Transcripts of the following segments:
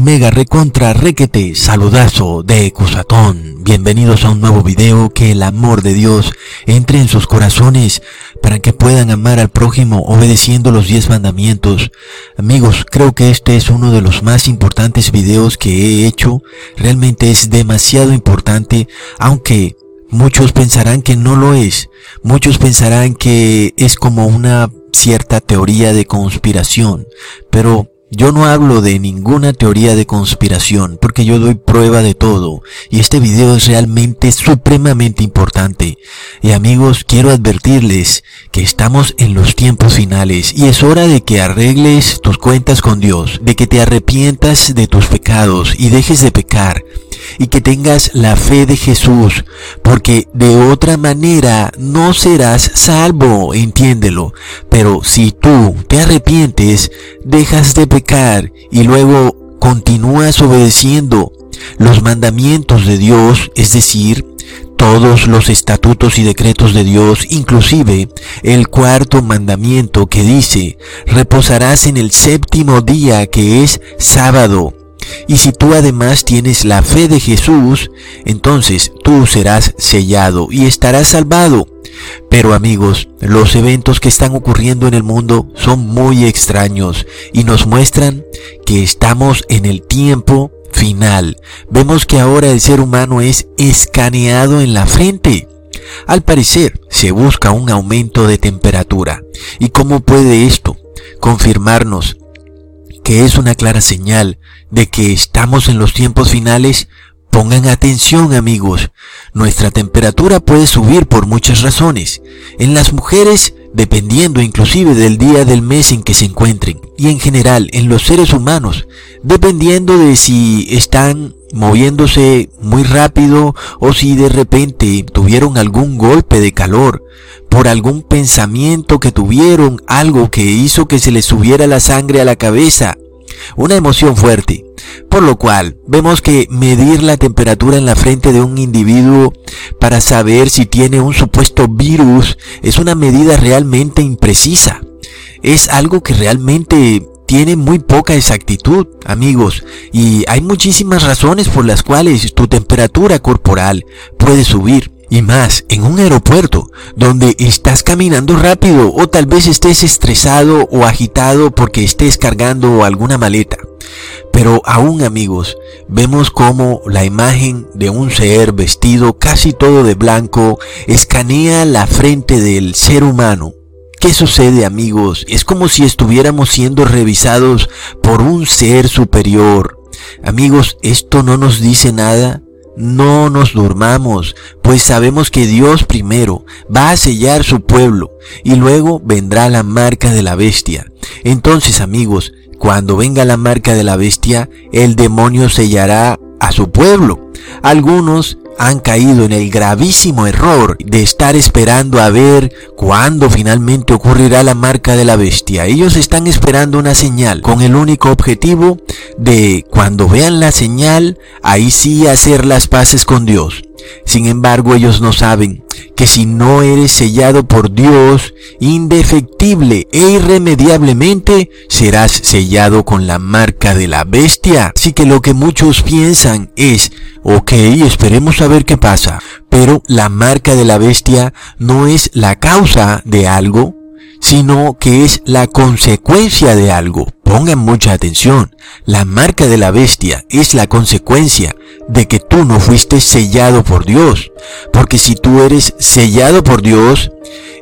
mega recontra requete saludazo de Cusatón. Bienvenidos a un nuevo video que el amor de Dios entre en sus corazones para que puedan amar al prójimo obedeciendo los 10 mandamientos. Amigos, creo que este es uno de los más importantes videos que he hecho. Realmente es demasiado importante, aunque muchos pensarán que no lo es. Muchos pensarán que es como una cierta teoría de conspiración, pero yo no hablo de ninguna teoría de conspiración porque yo doy prueba de todo y este video es realmente supremamente importante. Y amigos, quiero advertirles que estamos en los tiempos finales y es hora de que arregles tus cuentas con Dios, de que te arrepientas de tus pecados y dejes de pecar y que tengas la fe de Jesús, porque de otra manera no serás salvo, entiéndelo. Pero si tú te arrepientes, dejas de pecar y luego continúas obedeciendo los mandamientos de Dios, es decir, todos los estatutos y decretos de Dios, inclusive el cuarto mandamiento que dice, reposarás en el séptimo día que es sábado. Y si tú además tienes la fe de Jesús, entonces tú serás sellado y estarás salvado. Pero amigos, los eventos que están ocurriendo en el mundo son muy extraños y nos muestran que estamos en el tiempo final. Vemos que ahora el ser humano es escaneado en la frente. Al parecer, se busca un aumento de temperatura. ¿Y cómo puede esto confirmarnos que es una clara señal de que estamos en los tiempos finales, pongan atención amigos, nuestra temperatura puede subir por muchas razones. En las mujeres, dependiendo inclusive del día del mes en que se encuentren, y en general en los seres humanos, dependiendo de si están moviéndose muy rápido o si de repente tuvieron algún golpe de calor, por algún pensamiento que tuvieron, algo que hizo que se les subiera la sangre a la cabeza, una emoción fuerte. Por lo cual, vemos que medir la temperatura en la frente de un individuo para saber si tiene un supuesto virus es una medida realmente imprecisa. Es algo que realmente tiene muy poca exactitud, amigos, y hay muchísimas razones por las cuales tu temperatura corporal puede subir. Y más, en un aeropuerto, donde estás caminando rápido o tal vez estés estresado o agitado porque estés cargando alguna maleta. Pero aún amigos, vemos como la imagen de un ser vestido casi todo de blanco escanea la frente del ser humano. ¿Qué sucede amigos? Es como si estuviéramos siendo revisados por un ser superior. Amigos, ¿esto no nos dice nada? No nos durmamos, pues sabemos que Dios primero va a sellar su pueblo y luego vendrá la marca de la bestia. Entonces amigos, cuando venga la marca de la bestia, el demonio sellará a su pueblo. Algunos han caído en el gravísimo error de estar esperando a ver cuándo finalmente ocurrirá la marca de la bestia. Ellos están esperando una señal con el único objetivo de cuando vean la señal, ahí sí hacer las paces con Dios. Sin embargo, ellos no saben que si no eres sellado por Dios, indefectible e irremediablemente, serás sellado con la marca de la bestia. Así que lo que muchos piensan es, ok, esperemos a ver qué pasa. Pero la marca de la bestia no es la causa de algo, sino que es la consecuencia de algo. Pongan mucha atención. La marca de la bestia es la consecuencia de que tú no fuiste sellado por Dios. Porque si tú eres sellado por Dios,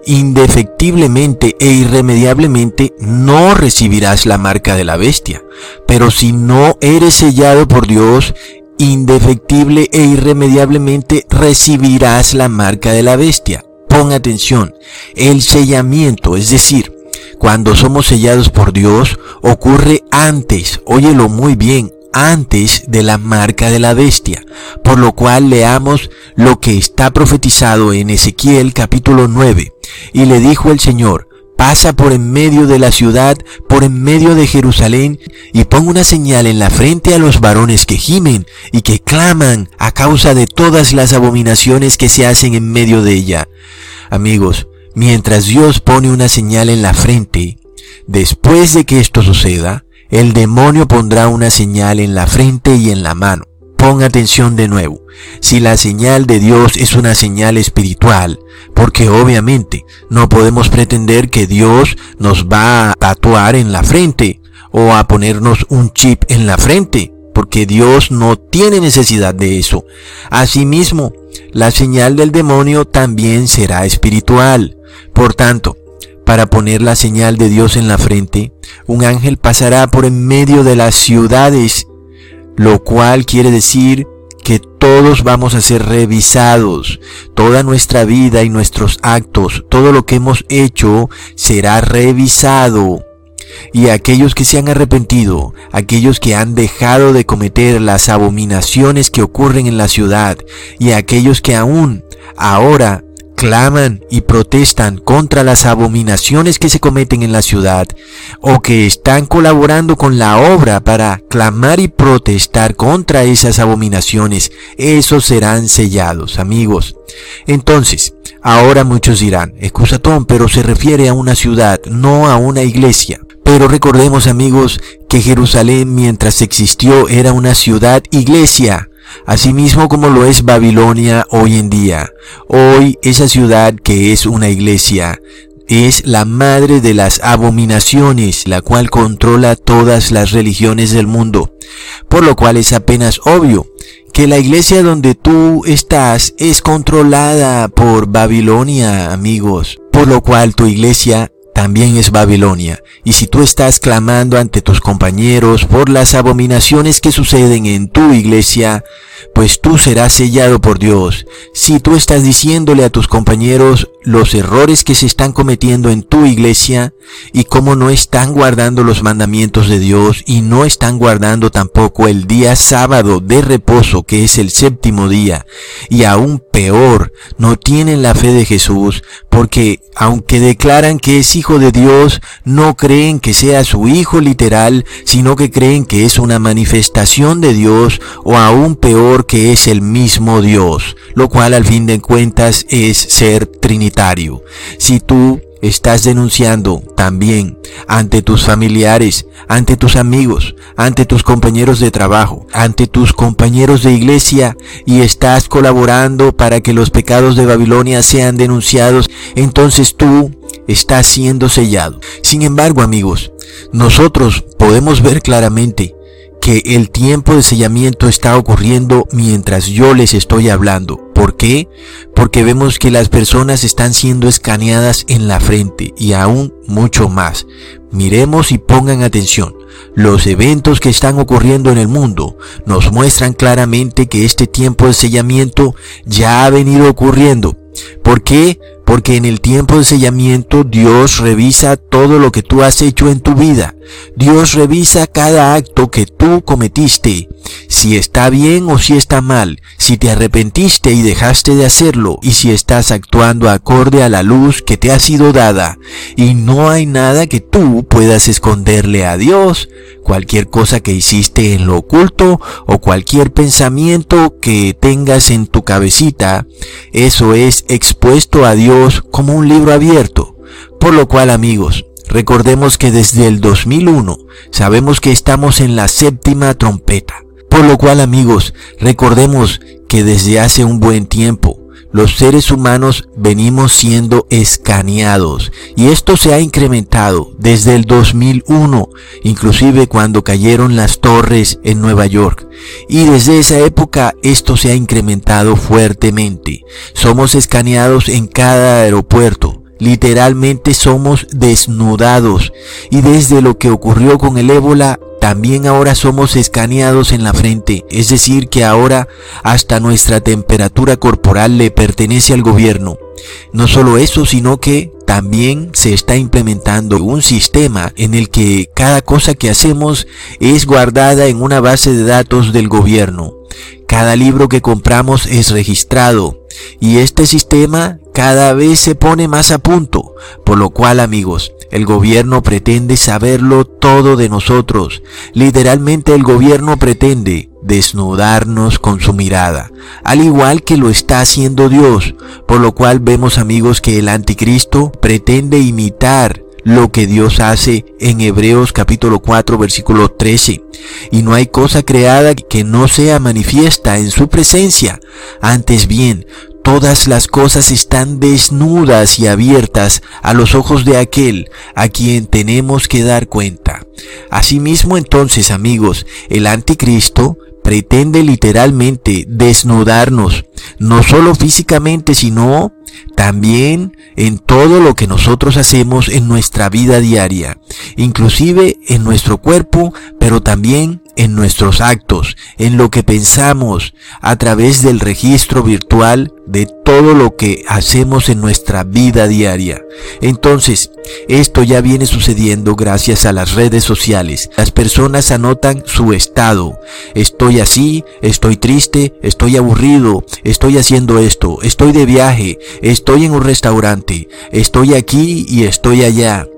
indefectiblemente e irremediablemente no recibirás la marca de la bestia. Pero si no eres sellado por Dios, indefectible e irremediablemente recibirás la marca de la bestia. Pon atención, el sellamiento, es decir, cuando somos sellados por Dios, ocurre antes, óyelo muy bien, antes de la marca de la bestia, por lo cual leamos lo que está profetizado en Ezequiel capítulo 9. Y le dijo el Señor, pasa por en medio de la ciudad, por en medio de Jerusalén, y pon una señal en la frente a los varones que gimen y que claman a causa de todas las abominaciones que se hacen en medio de ella. Amigos, mientras Dios pone una señal en la frente, después de que esto suceda, el demonio pondrá una señal en la frente y en la mano. Pon atención de nuevo. Si la señal de Dios es una señal espiritual, porque obviamente no podemos pretender que Dios nos va a tatuar en la frente o a ponernos un chip en la frente, porque Dios no tiene necesidad de eso. Asimismo, la señal del demonio también será espiritual. Por tanto, para poner la señal de Dios en la frente, un ángel pasará por en medio de las ciudades, lo cual quiere decir que todos vamos a ser revisados. Toda nuestra vida y nuestros actos, todo lo que hemos hecho será revisado. Y aquellos que se han arrepentido, aquellos que han dejado de cometer las abominaciones que ocurren en la ciudad, y aquellos que aún ahora claman y protestan contra las abominaciones que se cometen en la ciudad o que están colaborando con la obra para clamar y protestar contra esas abominaciones, esos serán sellados, amigos. Entonces, ahora muchos dirán, excusatón, pero se refiere a una ciudad, no a una iglesia. Pero recordemos amigos que Jerusalén mientras existió era una ciudad iglesia, asimismo como lo es Babilonia hoy en día. Hoy esa ciudad que es una iglesia es la madre de las abominaciones, la cual controla todas las religiones del mundo, por lo cual es apenas obvio que la iglesia donde tú estás es controlada por Babilonia, amigos, por lo cual tu iglesia también es Babilonia. Y si tú estás clamando ante tus compañeros por las abominaciones que suceden en tu iglesia, pues tú serás sellado por Dios. Si tú estás diciéndole a tus compañeros los errores que se están cometiendo en tu iglesia y cómo no están guardando los mandamientos de Dios y no están guardando tampoco el día sábado de reposo que es el séptimo día y aún peor, no tienen la fe de Jesús porque aunque declaran que es hijo de Dios, no creen que sea su hijo literal, sino que creen que es una manifestación de Dios o aún peor que es el mismo Dios, lo cual al fin de cuentas es ser trinitario. Si tú estás denunciando también ante tus familiares, ante tus amigos, ante tus compañeros de trabajo, ante tus compañeros de iglesia y estás colaborando para que los pecados de Babilonia sean denunciados, entonces tú estás siendo sellado. Sin embargo, amigos, nosotros podemos ver claramente que el tiempo de sellamiento está ocurriendo mientras yo les estoy hablando. ¿Por qué? Porque vemos que las personas están siendo escaneadas en la frente y aún mucho más. Miremos y pongan atención. Los eventos que están ocurriendo en el mundo nos muestran claramente que este tiempo de sellamiento ya ha venido ocurriendo. ¿Por qué? Porque en el tiempo de sellamiento Dios revisa todo lo que tú has hecho en tu vida. Dios revisa cada acto que tú cometiste, si está bien o si está mal, si te arrepentiste y dejaste de hacerlo, y si estás actuando acorde a la luz que te ha sido dada. Y no hay nada que tú puedas esconderle a Dios. Cualquier cosa que hiciste en lo oculto o cualquier pensamiento que tengas en tu cabecita, eso es expuesto a Dios como un libro abierto. Por lo cual, amigos, recordemos que desde el 2001 sabemos que estamos en la séptima trompeta. Por lo cual, amigos, recordemos que desde hace un buen tiempo los seres humanos venimos siendo escaneados y esto se ha incrementado desde el 2001, inclusive cuando cayeron las torres en Nueva York. Y desde esa época esto se ha incrementado fuertemente. Somos escaneados en cada aeropuerto. Literalmente somos desnudados y desde lo que ocurrió con el ébola también ahora somos escaneados en la frente, es decir, que ahora hasta nuestra temperatura corporal le pertenece al gobierno. No solo eso, sino que también se está implementando un sistema en el que cada cosa que hacemos es guardada en una base de datos del gobierno. Cada libro que compramos es registrado y este sistema cada vez se pone más a punto, por lo cual amigos, el gobierno pretende saberlo todo de nosotros. Literalmente el gobierno pretende desnudarnos con su mirada, al igual que lo está haciendo Dios, por lo cual vemos amigos que el anticristo pretende imitar lo que Dios hace en Hebreos capítulo 4 versículo 13. Y no hay cosa creada que no sea manifiesta en su presencia. Antes bien, todas las cosas están desnudas y abiertas a los ojos de aquel a quien tenemos que dar cuenta. Asimismo entonces, amigos, el anticristo pretende literalmente desnudarnos, no solo físicamente, sino también en todo lo que nosotros hacemos en nuestra vida diaria, inclusive en nuestro cuerpo, pero también en nuestros actos, en lo que pensamos, a través del registro virtual de todo lo que hacemos en nuestra vida diaria. Entonces, esto ya viene sucediendo gracias a las redes sociales. Las personas anotan su estado. Estoy así, estoy triste, estoy aburrido, estoy haciendo esto, estoy de viaje, estoy en un restaurante, estoy aquí y estoy allá.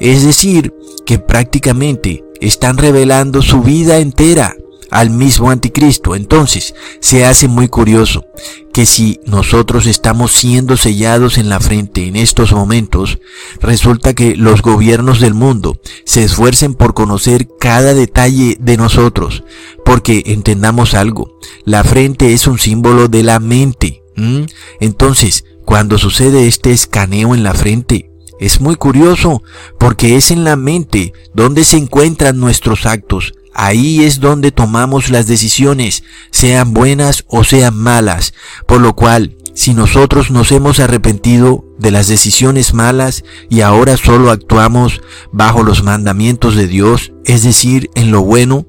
Es decir, que prácticamente están revelando su vida entera al mismo anticristo. Entonces, se hace muy curioso que si nosotros estamos siendo sellados en la frente en estos momentos, resulta que los gobiernos del mundo se esfuercen por conocer cada detalle de nosotros, porque entendamos algo, la frente es un símbolo de la mente. Entonces, cuando sucede este escaneo en la frente, es muy curioso porque es en la mente donde se encuentran nuestros actos. Ahí es donde tomamos las decisiones, sean buenas o sean malas. Por lo cual, si nosotros nos hemos arrepentido de las decisiones malas y ahora solo actuamos bajo los mandamientos de Dios, es decir, en lo bueno,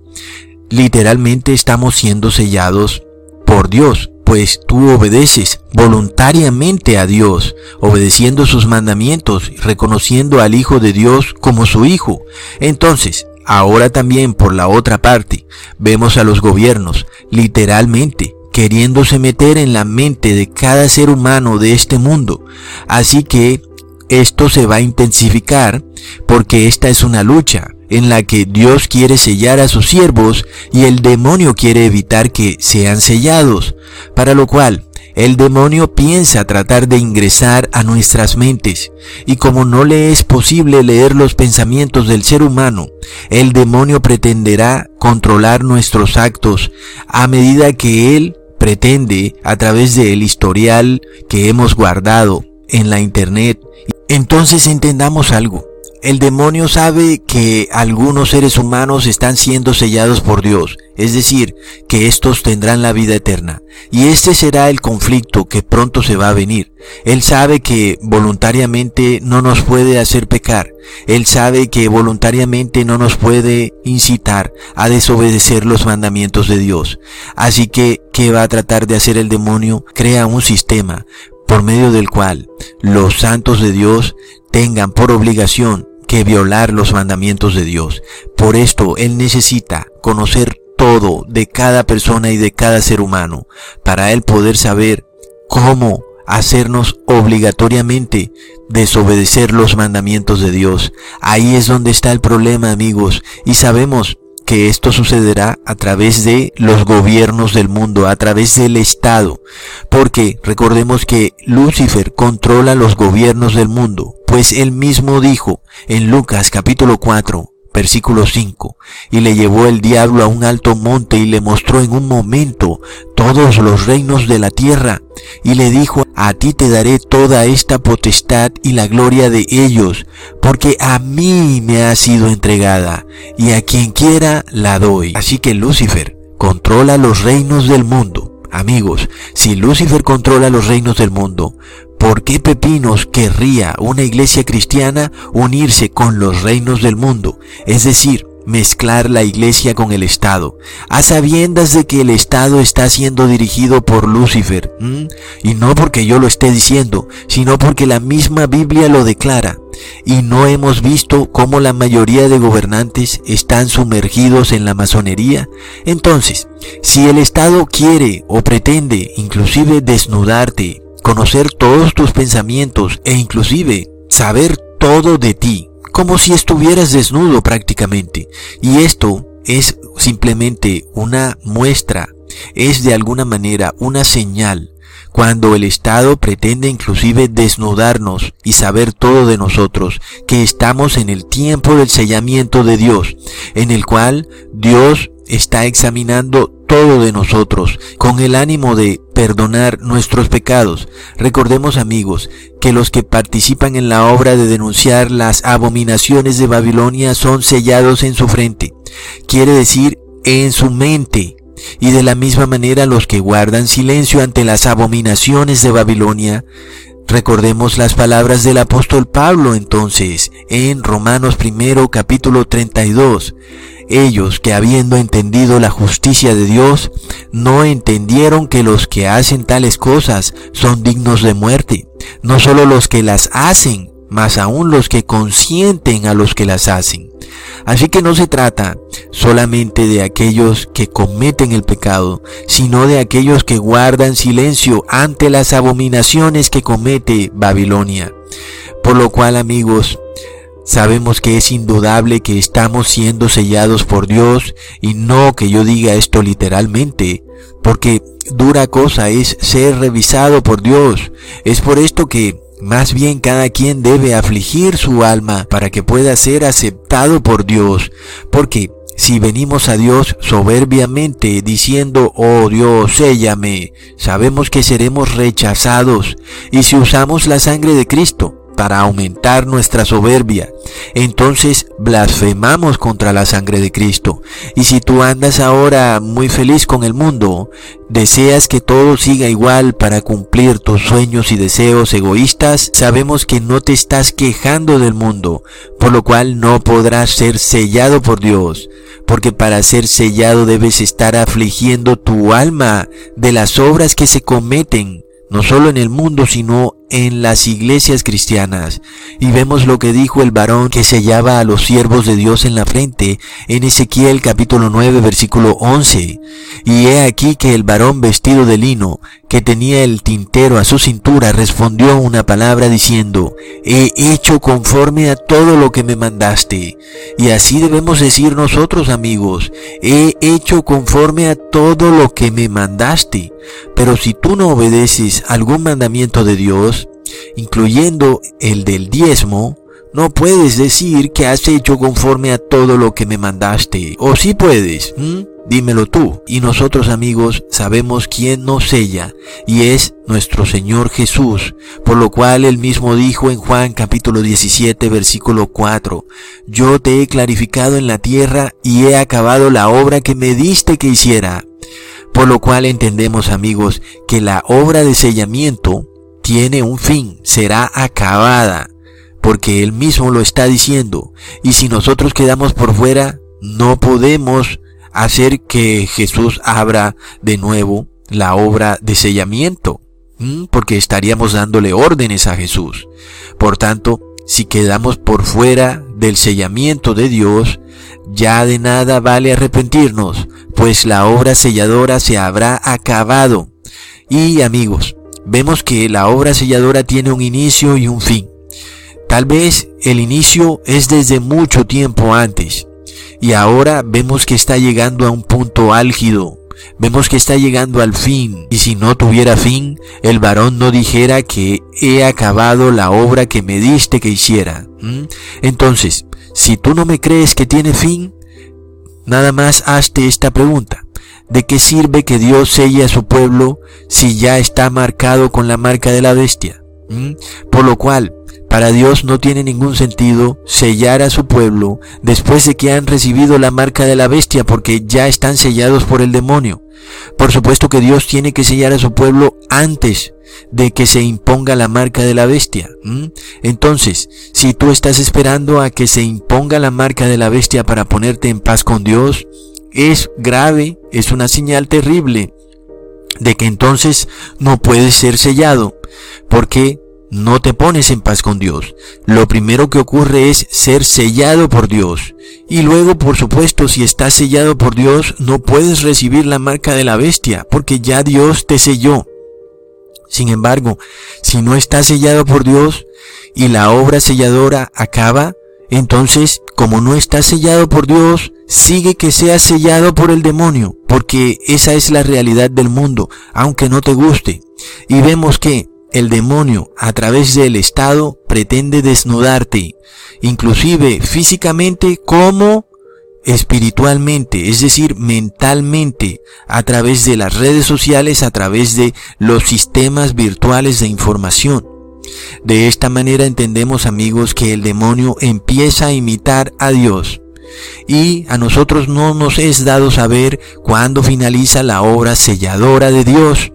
literalmente estamos siendo sellados por Dios pues tú obedeces voluntariamente a Dios, obedeciendo sus mandamientos, reconociendo al Hijo de Dios como su Hijo. Entonces, ahora también por la otra parte, vemos a los gobiernos, literalmente, queriéndose meter en la mente de cada ser humano de este mundo. Así que esto se va a intensificar porque esta es una lucha en la que Dios quiere sellar a sus siervos y el demonio quiere evitar que sean sellados, para lo cual el demonio piensa tratar de ingresar a nuestras mentes, y como no le es posible leer los pensamientos del ser humano, el demonio pretenderá controlar nuestros actos a medida que él pretende a través del historial que hemos guardado en la internet. Entonces entendamos algo. El demonio sabe que algunos seres humanos están siendo sellados por Dios, es decir, que estos tendrán la vida eterna. Y este será el conflicto que pronto se va a venir. Él sabe que voluntariamente no nos puede hacer pecar. Él sabe que voluntariamente no nos puede incitar a desobedecer los mandamientos de Dios. Así que, ¿qué va a tratar de hacer el demonio? Crea un sistema por medio del cual los santos de Dios tengan por obligación que violar los mandamientos de Dios. Por esto Él necesita conocer todo de cada persona y de cada ser humano, para Él poder saber cómo hacernos obligatoriamente desobedecer los mandamientos de Dios. Ahí es donde está el problema, amigos, y sabemos que esto sucederá a través de los gobiernos del mundo, a través del Estado, porque recordemos que Lucifer controla los gobiernos del mundo, pues él mismo dijo en Lucas capítulo 4, Versículo 5. Y le llevó el diablo a un alto monte y le mostró en un momento todos los reinos de la tierra. Y le dijo, a ti te daré toda esta potestad y la gloria de ellos, porque a mí me ha sido entregada, y a quien quiera la doy. Así que Lucifer controla los reinos del mundo. Amigos, si Lucifer controla los reinos del mundo, ¿Por qué Pepinos querría una iglesia cristiana unirse con los reinos del mundo? Es decir, mezclar la iglesia con el Estado, a sabiendas de que el Estado está siendo dirigido por Lucifer, y no porque yo lo esté diciendo, sino porque la misma Biblia lo declara, y no hemos visto cómo la mayoría de gobernantes están sumergidos en la masonería. Entonces, si el Estado quiere o pretende inclusive desnudarte, conocer todos tus pensamientos e inclusive saber todo de ti, como si estuvieras desnudo prácticamente. Y esto es simplemente una muestra, es de alguna manera una señal cuando el Estado pretende inclusive desnudarnos y saber todo de nosotros, que estamos en el tiempo del sellamiento de Dios, en el cual Dios está examinando todo de nosotros con el ánimo de perdonar nuestros pecados. Recordemos amigos que los que participan en la obra de denunciar las abominaciones de Babilonia son sellados en su frente, quiere decir en su mente. Y de la misma manera los que guardan silencio ante las abominaciones de Babilonia Recordemos las palabras del apóstol Pablo entonces en Romanos primero capítulo 32 ellos que habiendo entendido la justicia de Dios, no entendieron que los que hacen tales cosas son dignos de muerte, no solo los que las hacen, mas aún los que consienten a los que las hacen. Así que no se trata solamente de aquellos que cometen el pecado, sino de aquellos que guardan silencio ante las abominaciones que comete Babilonia. Por lo cual, amigos, Sabemos que es indudable que estamos siendo sellados por Dios y no que yo diga esto literalmente, porque dura cosa es ser revisado por Dios. Es por esto que más bien cada quien debe afligir su alma para que pueda ser aceptado por Dios, porque si venimos a Dios soberbiamente diciendo, oh Dios, séllame, sabemos que seremos rechazados. Y si usamos la sangre de Cristo, para aumentar nuestra soberbia. Entonces blasfemamos contra la sangre de Cristo. Y si tú andas ahora muy feliz con el mundo, deseas que todo siga igual para cumplir tus sueños y deseos egoístas, sabemos que no te estás quejando del mundo, por lo cual no podrás ser sellado por Dios porque para ser sellado debes estar afligiendo tu alma de las obras que se cometen, no solo en el mundo, sino en las iglesias cristianas y vemos lo que dijo el varón que sellaba a los siervos de Dios en la frente en Ezequiel capítulo 9 versículo 11. Y he aquí que el varón vestido de lino que tenía el tintero a su cintura respondió una palabra diciendo, he hecho conforme a todo lo que me mandaste. Y así debemos decir nosotros amigos, he hecho conforme a todo lo que me mandaste. Pero si tú no obedeces algún mandamiento de Dios, incluyendo el del diezmo, no puedes decir que has hecho conforme a todo lo que me mandaste. O si puedes, dímelo tú. Y nosotros amigos sabemos quién nos sella, y es nuestro Señor Jesús, por lo cual él mismo dijo en Juan capítulo 17 versículo 4, Yo te he clarificado en la tierra y he acabado la obra que me diste que hiciera. Por lo cual entendemos amigos que la obra de sellamiento tiene un fin, será acabada, porque Él mismo lo está diciendo. Y si nosotros quedamos por fuera, no podemos hacer que Jesús abra de nuevo la obra de sellamiento, porque estaríamos dándole órdenes a Jesús. Por tanto, si quedamos por fuera del sellamiento de Dios, ya de nada vale arrepentirnos, pues la obra selladora se habrá acabado. Y amigos, vemos que la obra selladora tiene un inicio y un fin. Tal vez el inicio es desde mucho tiempo antes y ahora vemos que está llegando a un punto álgido. Vemos que está llegando al fin y si no tuviera fin, el varón no dijera que he acabado la obra que me diste que hiciera. Entonces, si tú no me crees que tiene fin, nada más hazte esta pregunta. ¿De qué sirve que Dios selle a su pueblo si ya está marcado con la marca de la bestia? ¿Mm? Por lo cual, para Dios no tiene ningún sentido sellar a su pueblo después de que han recibido la marca de la bestia porque ya están sellados por el demonio. Por supuesto que Dios tiene que sellar a su pueblo antes de que se imponga la marca de la bestia. Entonces, si tú estás esperando a que se imponga la marca de la bestia para ponerte en paz con Dios, es grave, es una señal terrible de que entonces no puedes ser sellado, porque no te pones en paz con Dios. Lo primero que ocurre es ser sellado por Dios. Y luego, por supuesto, si estás sellado por Dios, no puedes recibir la marca de la bestia, porque ya Dios te selló. Sin embargo, si no estás sellado por Dios y la obra selladora acaba, entonces, como no está sellado por Dios, sigue que sea sellado por el demonio, porque esa es la realidad del mundo, aunque no te guste. Y vemos que el demonio, a través del Estado, pretende desnudarte, inclusive físicamente como espiritualmente, es decir, mentalmente, a través de las redes sociales, a través de los sistemas virtuales de información. De esta manera entendemos amigos que el demonio empieza a imitar a Dios. Y a nosotros no nos es dado saber cuándo finaliza la obra selladora de Dios.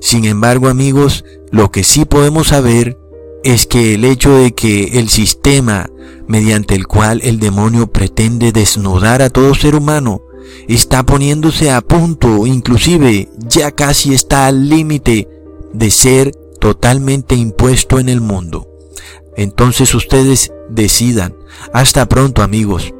Sin embargo amigos, lo que sí podemos saber es que el hecho de que el sistema mediante el cual el demonio pretende desnudar a todo ser humano está poniéndose a punto, inclusive ya casi está al límite de ser totalmente impuesto en el mundo. Entonces ustedes decidan. Hasta pronto amigos.